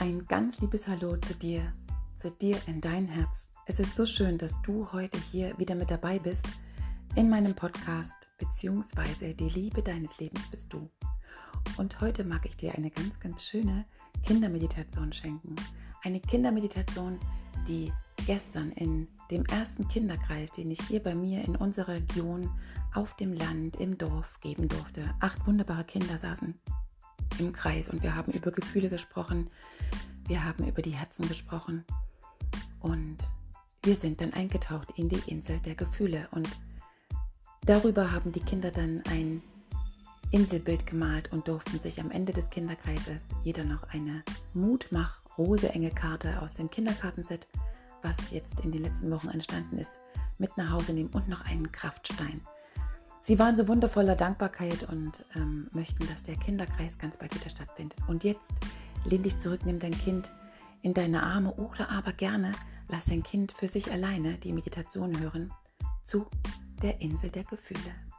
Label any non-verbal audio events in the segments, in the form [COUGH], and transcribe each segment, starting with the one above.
Ein ganz liebes Hallo zu dir, zu dir in dein Herz. Es ist so schön, dass du heute hier wieder mit dabei bist in meinem Podcast beziehungsweise die Liebe deines Lebens bist du. Und heute mag ich dir eine ganz, ganz schöne Kindermeditation schenken. Eine Kindermeditation, die gestern in dem ersten Kinderkreis, den ich hier bei mir in unserer Region auf dem Land, im Dorf geben durfte. Acht wunderbare Kinder saßen im Kreis und wir haben über Gefühle gesprochen, wir haben über die Herzen gesprochen und wir sind dann eingetaucht in die Insel der Gefühle und darüber haben die Kinder dann ein Inselbild gemalt und durften sich am Ende des Kinderkreises jeder noch eine Mutmach-Rose-Engel-Karte aus dem Kinderkartenset, was jetzt in den letzten Wochen entstanden ist, mit nach Hause nehmen und noch einen Kraftstein. Sie waren so wundervoller Dankbarkeit und ähm, möchten, dass der Kinderkreis ganz bald wieder stattfindet. Und jetzt lehn dich zurück, nimm dein Kind in deine Arme oder aber gerne lass dein Kind für sich alleine die Meditation hören zu der Insel der Gefühle.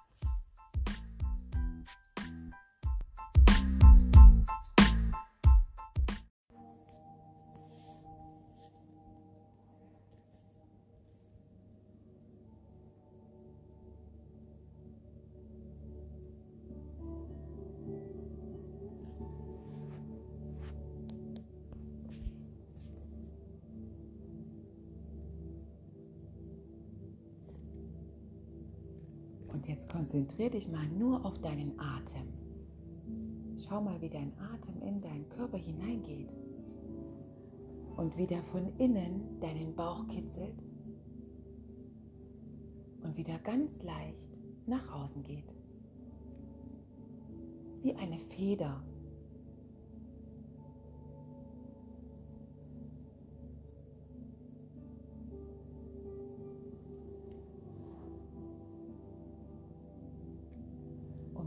Und jetzt konzentriere dich mal nur auf deinen Atem. Schau mal, wie dein Atem in deinen Körper hineingeht und wieder von innen deinen Bauch kitzelt und wieder ganz leicht nach außen geht. Wie eine Feder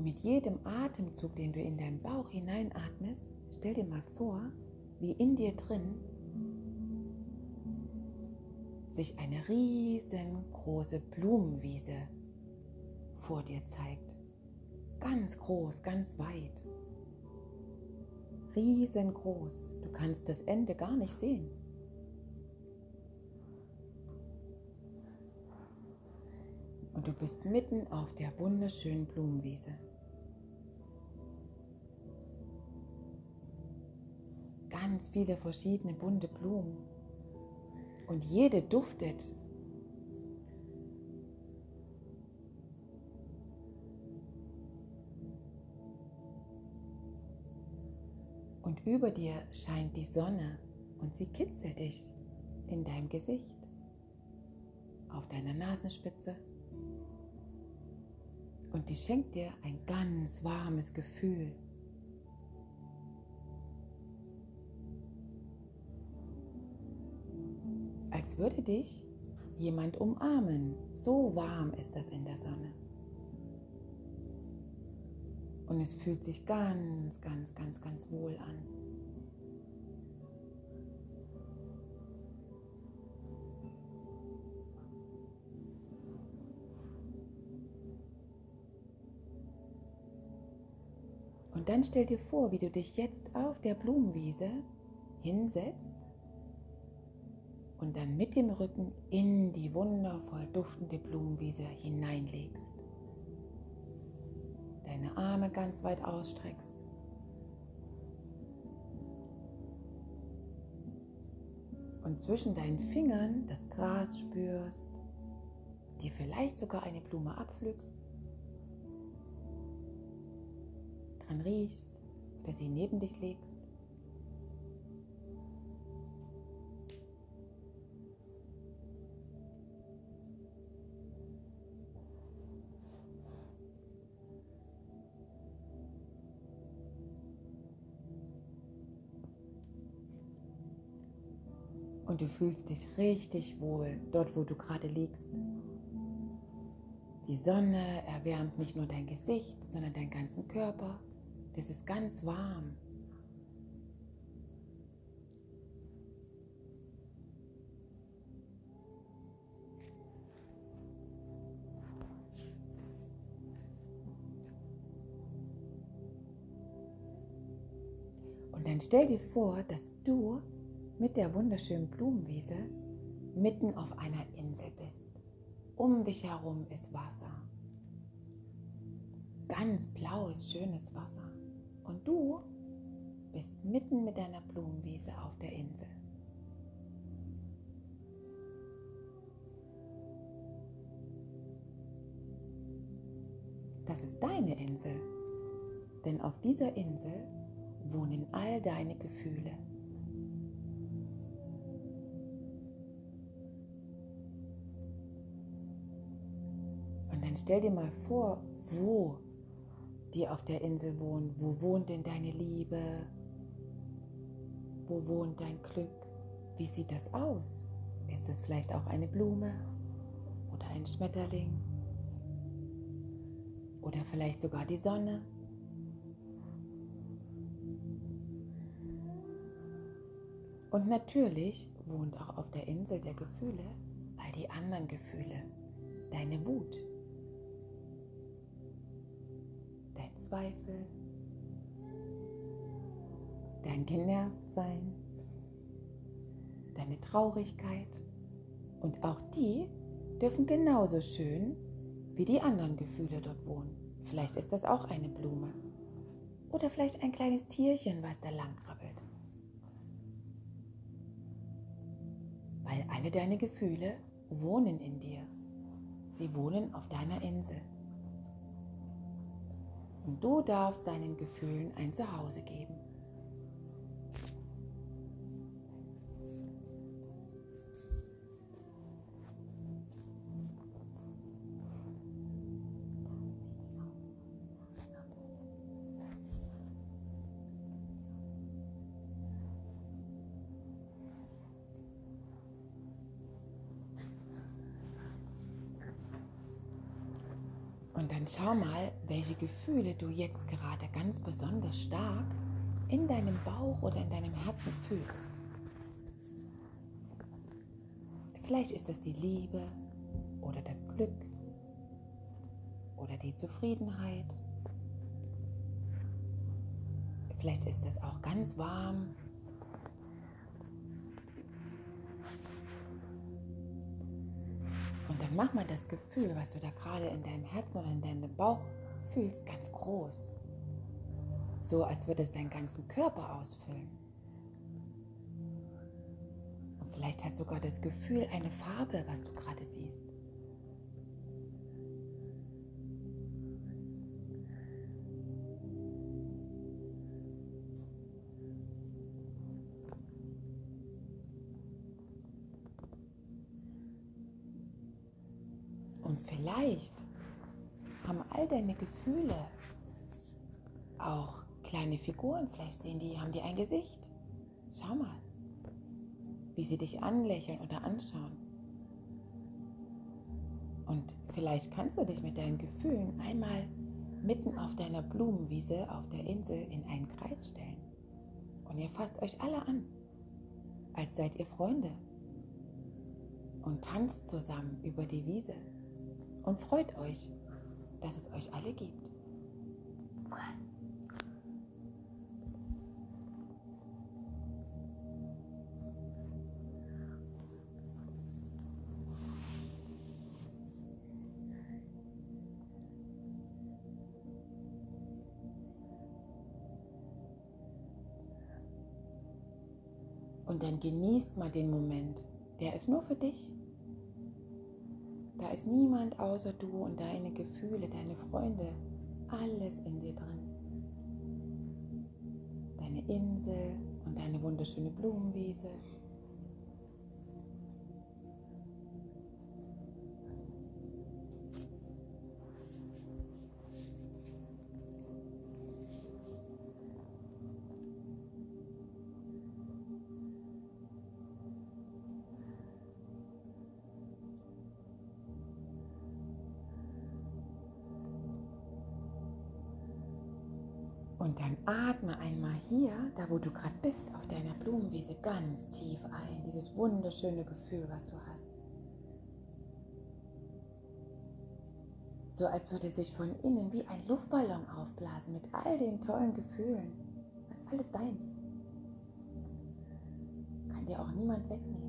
mit jedem Atemzug, den du in deinen Bauch hineinatmest, stell dir mal vor, wie in dir drin sich eine riesengroße Blumenwiese vor dir zeigt. Ganz groß, ganz weit. Riesengroß. Du kannst das Ende gar nicht sehen. Und du bist mitten auf der wunderschönen Blumenwiese. Ganz viele verschiedene bunte Blumen. Und jede duftet. Und über dir scheint die Sonne und sie kitzelt dich in deinem Gesicht, auf deiner Nasenspitze. Und die schenkt dir ein ganz warmes Gefühl. Als würde dich jemand umarmen. So warm ist das in der Sonne. Und es fühlt sich ganz, ganz, ganz, ganz wohl an. Und dann stell dir vor, wie du dich jetzt auf der Blumenwiese hinsetzt und dann mit dem Rücken in die wundervoll duftende Blumenwiese hineinlegst. Deine Arme ganz weit ausstreckst. Und zwischen deinen Fingern das Gras spürst, dir vielleicht sogar eine Blume abpflückst, dran riechst oder sie neben dich legst. Und du fühlst dich richtig wohl dort, wo du gerade liegst. Die Sonne erwärmt nicht nur dein Gesicht, sondern deinen ganzen Körper. Das ist ganz warm. dann stell dir vor, dass du mit der wunderschönen Blumenwiese mitten auf einer Insel bist. Um dich herum ist Wasser. Ganz blaues, schönes Wasser. Und du bist mitten mit deiner Blumenwiese auf der Insel. Das ist deine Insel. Denn auf dieser Insel wohnen all deine Gefühle. Dann stell dir mal vor, wo die auf der Insel wohnen. Wo wohnt denn deine Liebe? Wo wohnt dein Glück? Wie sieht das aus? Ist das vielleicht auch eine Blume oder ein Schmetterling? Oder vielleicht sogar die Sonne? Und natürlich wohnt auch auf der Insel der Gefühle all die anderen Gefühle. Deine Wut, dein Zweifel, dein Genervtsein, deine Traurigkeit. Und auch die dürfen genauso schön wie die anderen Gefühle dort wohnen. Vielleicht ist das auch eine Blume. Oder vielleicht ein kleines Tierchen, was da lang krabbelt. Weil alle deine Gefühle wohnen in dir. Sie wohnen auf deiner Insel. Und du darfst deinen Gefühlen ein Zuhause geben. Und dann schau mal, welche Gefühle du jetzt gerade ganz besonders stark in deinem Bauch oder in deinem Herzen fühlst. Vielleicht ist das die Liebe oder das Glück oder die Zufriedenheit. Vielleicht ist es auch ganz warm dann mach mal das Gefühl, was du da gerade in deinem Herzen oder in deinem Bauch fühlst, ganz groß. So als würde es deinen ganzen Körper ausfüllen. Und vielleicht hat sogar das Gefühl eine Farbe, was du gerade siehst. Vielleicht haben all deine Gefühle auch kleine Figuren. Vielleicht sehen die, haben die ein Gesicht. Schau mal, wie sie dich anlächeln oder anschauen. Und vielleicht kannst du dich mit deinen Gefühlen einmal mitten auf deiner Blumenwiese auf der Insel in einen Kreis stellen. Und ihr fasst euch alle an, als seid ihr Freunde. Und tanzt zusammen über die Wiese und freut euch, dass es euch alle gibt. Und dann genießt mal den Moment. Der ist nur für dich. Ist niemand außer du und deine Gefühle, deine Freunde, alles in dir drin. Deine Insel und deine wunderschöne Blumenwiese. Und dann atme einmal hier, da wo du gerade bist, auf deiner Blumenwiese ganz tief ein. Dieses wunderschöne Gefühl, was du hast. So als würde sich von innen wie ein Luftballon aufblasen mit all den tollen Gefühlen. Das ist alles deins. Kann dir auch niemand wegnehmen.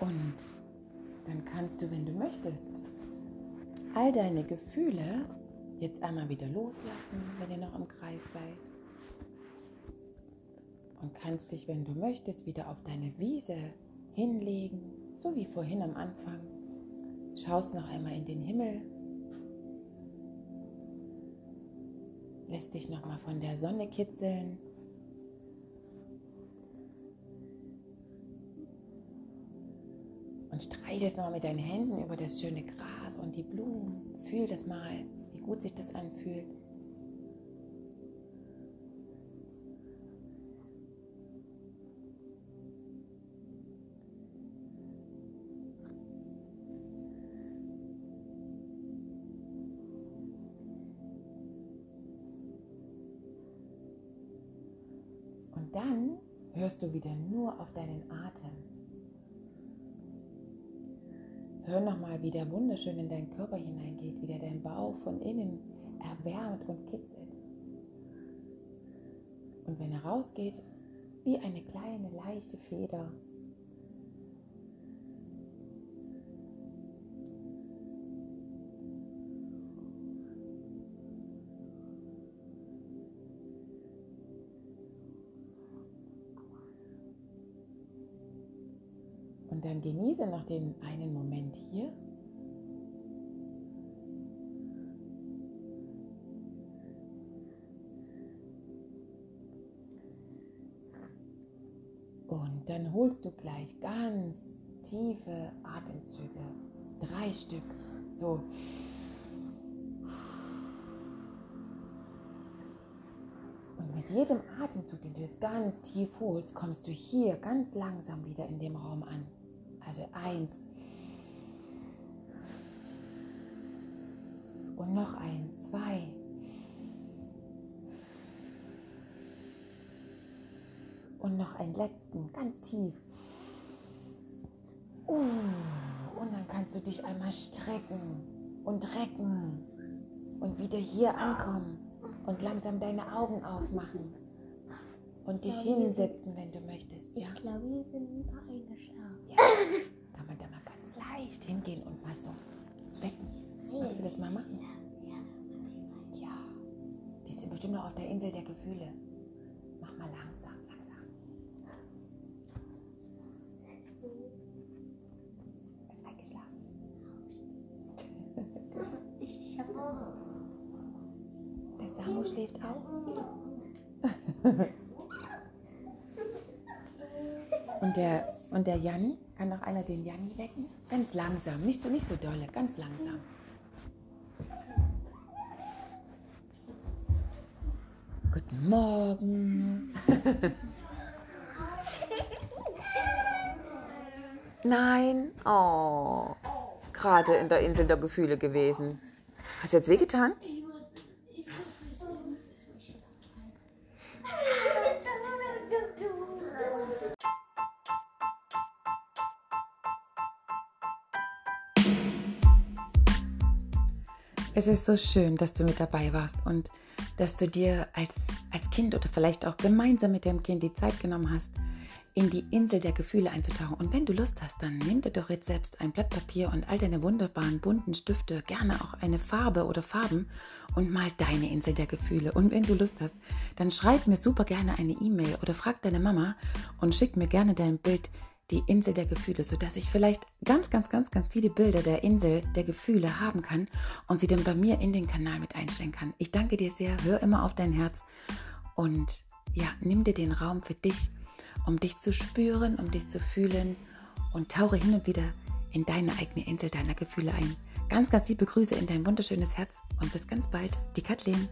Und dann kannst du, wenn du möchtest, all deine Gefühle jetzt einmal wieder loslassen, wenn ihr noch im Kreis seid. Und kannst dich, wenn du möchtest, wieder auf deine Wiese hinlegen, so wie vorhin am Anfang. Schaust noch einmal in den Himmel. Lässt dich noch mal von der Sonne kitzeln. Und streichelst nochmal mit deinen Händen über das schöne Gras und die Blumen. Fühl das mal, wie gut sich das anfühlt. Und dann hörst du wieder nur auf deinen Atem. Hör nochmal, wie der wunderschön in deinen Körper hineingeht, wie der deinen Bauch von innen erwärmt und kitzelt. Und wenn er rausgeht, wie eine kleine leichte Feder. Genieße noch den einen Moment hier. Und dann holst du gleich ganz tiefe Atemzüge. Drei Stück. So. Und mit jedem Atemzug, den du jetzt ganz tief holst, kommst du hier ganz langsam wieder in dem Raum an. Also eins. Und noch ein, zwei. Und noch einen letzten, ganz tief. Und dann kannst du dich einmal strecken und recken und wieder hier ankommen und langsam deine Augen aufmachen und dich hinsetzen, wenn du möchtest. Ich glaube, wir sind eingeschlafen. Ja. Kann man da mal ganz leicht hingehen und mal so wecken. Magst du das mal machen? Ja. Die sind bestimmt noch auf der Insel der Gefühle. Mach mal langsam, langsam. Ist eingeschlafen. [LAUGHS] Ich, ich habe Der Samu schläft auch. Und der, und der Janni, kann noch einer den Janni wecken? Ganz langsam, nicht so, nicht so dolle, ganz langsam. Guten Morgen. [LAUGHS] Nein, oh, gerade in der Insel der Gefühle gewesen. Hast du jetzt wehgetan? Es ist so schön, dass du mit dabei warst und dass du dir als, als Kind oder vielleicht auch gemeinsam mit dem Kind die Zeit genommen hast, in die Insel der Gefühle einzutauchen. Und wenn du Lust hast, dann nimm dir doch jetzt selbst ein Blatt Papier und all deine wunderbaren bunten Stifte, gerne auch eine Farbe oder Farben und mal deine Insel der Gefühle. Und wenn du Lust hast, dann schreib mir super gerne eine E-Mail oder frag deine Mama und schick mir gerne dein Bild die Insel der Gefühle, sodass ich vielleicht ganz, ganz, ganz, ganz viele Bilder der Insel der Gefühle haben kann und sie dann bei mir in den Kanal mit einstellen kann. Ich danke dir sehr, hör immer auf dein Herz und ja, nimm dir den Raum für dich, um dich zu spüren, um dich zu fühlen und tauche hin und wieder in deine eigene Insel deiner Gefühle ein. Ganz, ganz liebe Grüße in dein wunderschönes Herz und bis ganz bald, die Kathleen.